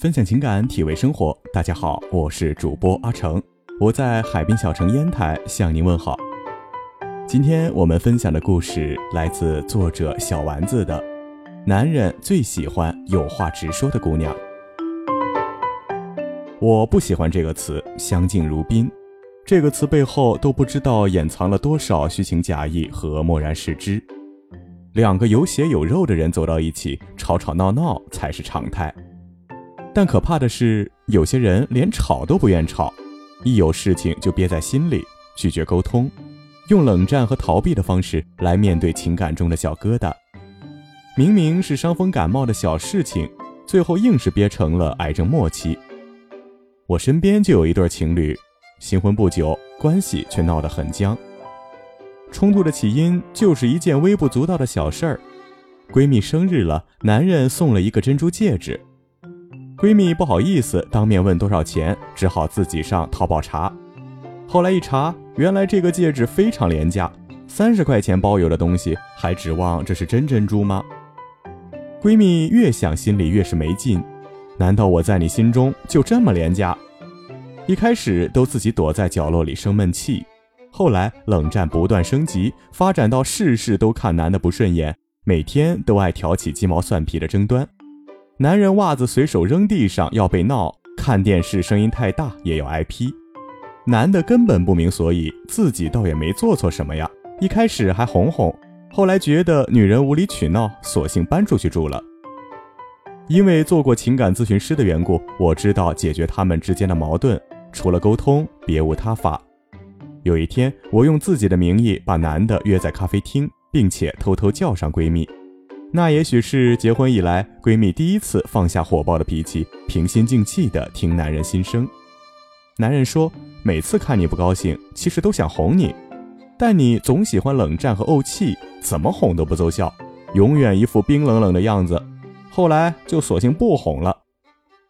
分享情感，体味生活。大家好，我是主播阿成，我在海滨小城烟台向您问好。今天我们分享的故事来自作者小丸子的《男人最喜欢有话直说的姑娘》。我不喜欢这个词“相敬如宾”，这个词背后都不知道掩藏了多少虚情假意和漠然视之。两个有血有肉的人走到一起，吵吵闹闹才是常态。但可怕的是，有些人连吵都不愿吵，一有事情就憋在心里，拒绝沟通，用冷战和逃避的方式来面对情感中的小疙瘩。明明是伤风感冒的小事情，最后硬是憋成了癌症末期。我身边就有一对情侣，新婚不久，关系却闹得很僵。冲突的起因就是一件微不足道的小事儿，闺蜜生日了，男人送了一个珍珠戒指，闺蜜不好意思当面问多少钱，只好自己上淘宝查。后来一查，原来这个戒指非常廉价，三十块钱包邮的东西，还指望这是真珍珠吗？闺蜜越想心里越是没劲，难道我在你心中就这么廉价？一开始都自己躲在角落里生闷气。后来冷战不断升级，发展到事事都看男的不顺眼，每天都爱挑起鸡毛蒜皮的争端。男人袜子随手扔地上要被闹，看电视声音太大也要挨批。男的根本不明所以，自己倒也没做错什么呀。一开始还哄哄，后来觉得女人无理取闹，索性搬出去住了。因为做过情感咨询师的缘故，我知道解决他们之间的矛盾，除了沟通，别无他法。有一天，我用自己的名义把男的约在咖啡厅，并且偷偷叫上闺蜜。那也许是结婚以来闺蜜第一次放下火爆的脾气，平心静气地听男人心声。男人说：“每次看你不高兴，其实都想哄你，但你总喜欢冷战和怄气，怎么哄都不奏效，永远一副冰冷冷的样子。后来就索性不哄了。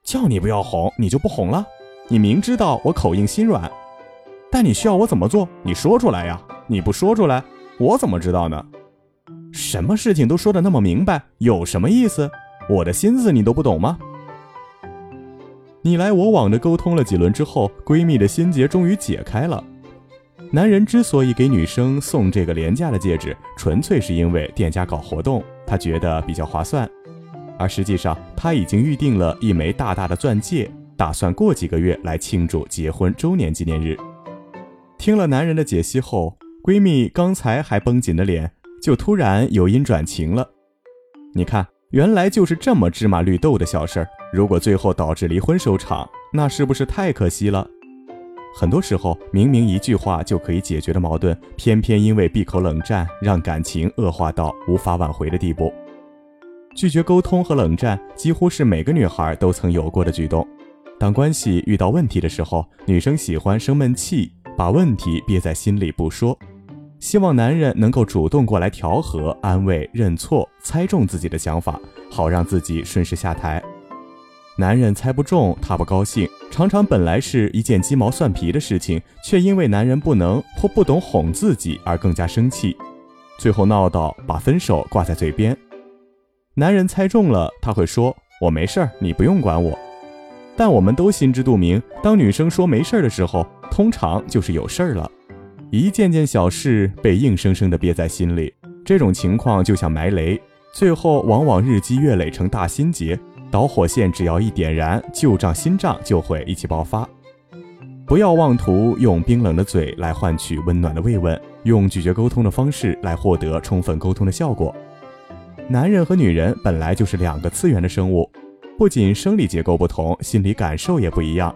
叫你不要哄，你就不哄了？你明知道我口硬心软。”但你需要我怎么做？你说出来呀！你不说出来，我怎么知道呢？什么事情都说的那么明白，有什么意思？我的心思你都不懂吗？你来我往的沟通了几轮之后，闺蜜的心结终于解开了。男人之所以给女生送这个廉价的戒指，纯粹是因为店家搞活动，他觉得比较划算。而实际上，他已经预定了一枚大大的钻戒，打算过几个月来庆祝结婚周年纪念日。听了男人的解析后，闺蜜刚才还绷紧的脸就突然由阴转晴了。你看，原来就是这么芝麻绿豆的小事儿，如果最后导致离婚收场，那是不是太可惜了？很多时候，明明一句话就可以解决的矛盾，偏偏因为闭口冷战，让感情恶化到无法挽回的地步。拒绝沟通和冷战，几乎是每个女孩都曾有过的举动。当关系遇到问题的时候，女生喜欢生闷气。把问题憋在心里不说，希望男人能够主动过来调和、安慰、认错，猜中自己的想法，好让自己顺势下台。男人猜不中，他不高兴。常常本来是一件鸡毛蒜皮的事情，却因为男人不能或不懂哄自己而更加生气，最后闹到把分手挂在嘴边。男人猜中了，他会说：“我没事儿，你不用管我。”但我们都心知肚明，当女生说没事儿的时候。通常就是有事儿了，一件件小事被硬生生的憋在心里，这种情况就像埋雷，最后往往日积月累成大心结，导火线只要一点燃，旧账新账就会一起爆发。不要妄图用冰冷的嘴来换取温暖的慰问，用拒绝沟通的方式来获得充分沟通的效果。男人和女人本来就是两个次元的生物，不仅生理结构不同，心理感受也不一样。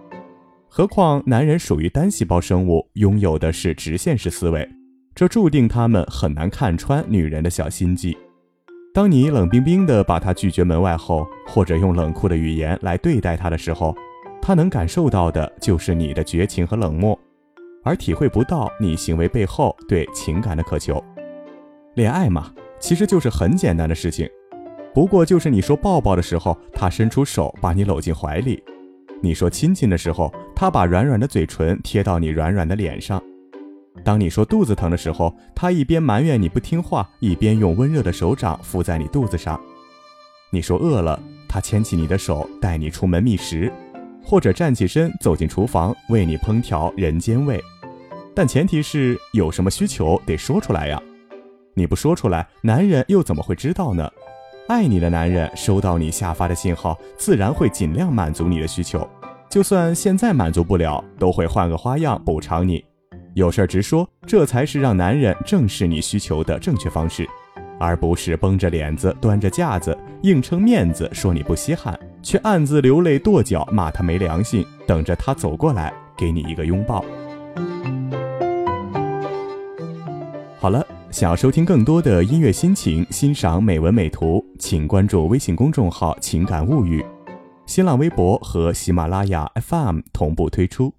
何况男人属于单细胞生物，拥有的是直线式思维，这注定他们很难看穿女人的小心机。当你冷冰冰的把他拒绝门外后，或者用冷酷的语言来对待他的时候，他能感受到的就是你的绝情和冷漠，而体会不到你行为背后对情感的渴求。恋爱嘛，其实就是很简单的事情，不过就是你说抱抱的时候，他伸出手把你搂进怀里。你说亲亲的时候，他把软软的嘴唇贴到你软软的脸上；当你说肚子疼的时候，他一边埋怨你不听话，一边用温热的手掌敷在你肚子上；你说饿了，他牵起你的手带你出门觅食，或者站起身走进厨房为你烹调人间味。但前提是有什么需求得说出来呀。你不说出来，男人又怎么会知道呢？爱你的男人收到你下发的信号，自然会尽量满足你的需求。就算现在满足不了，都会换个花样补偿你。有事直说，这才是让男人正视你需求的正确方式，而不是绷着脸子、端着架子、硬撑面子说你不稀罕，却暗自流泪跺脚骂他没良心，等着他走过来给你一个拥抱。好了，想要收听更多的音乐心情，欣赏美文美图，请关注微信公众号“情感物语”，新浪微博和喜马拉雅 FM 同步推出。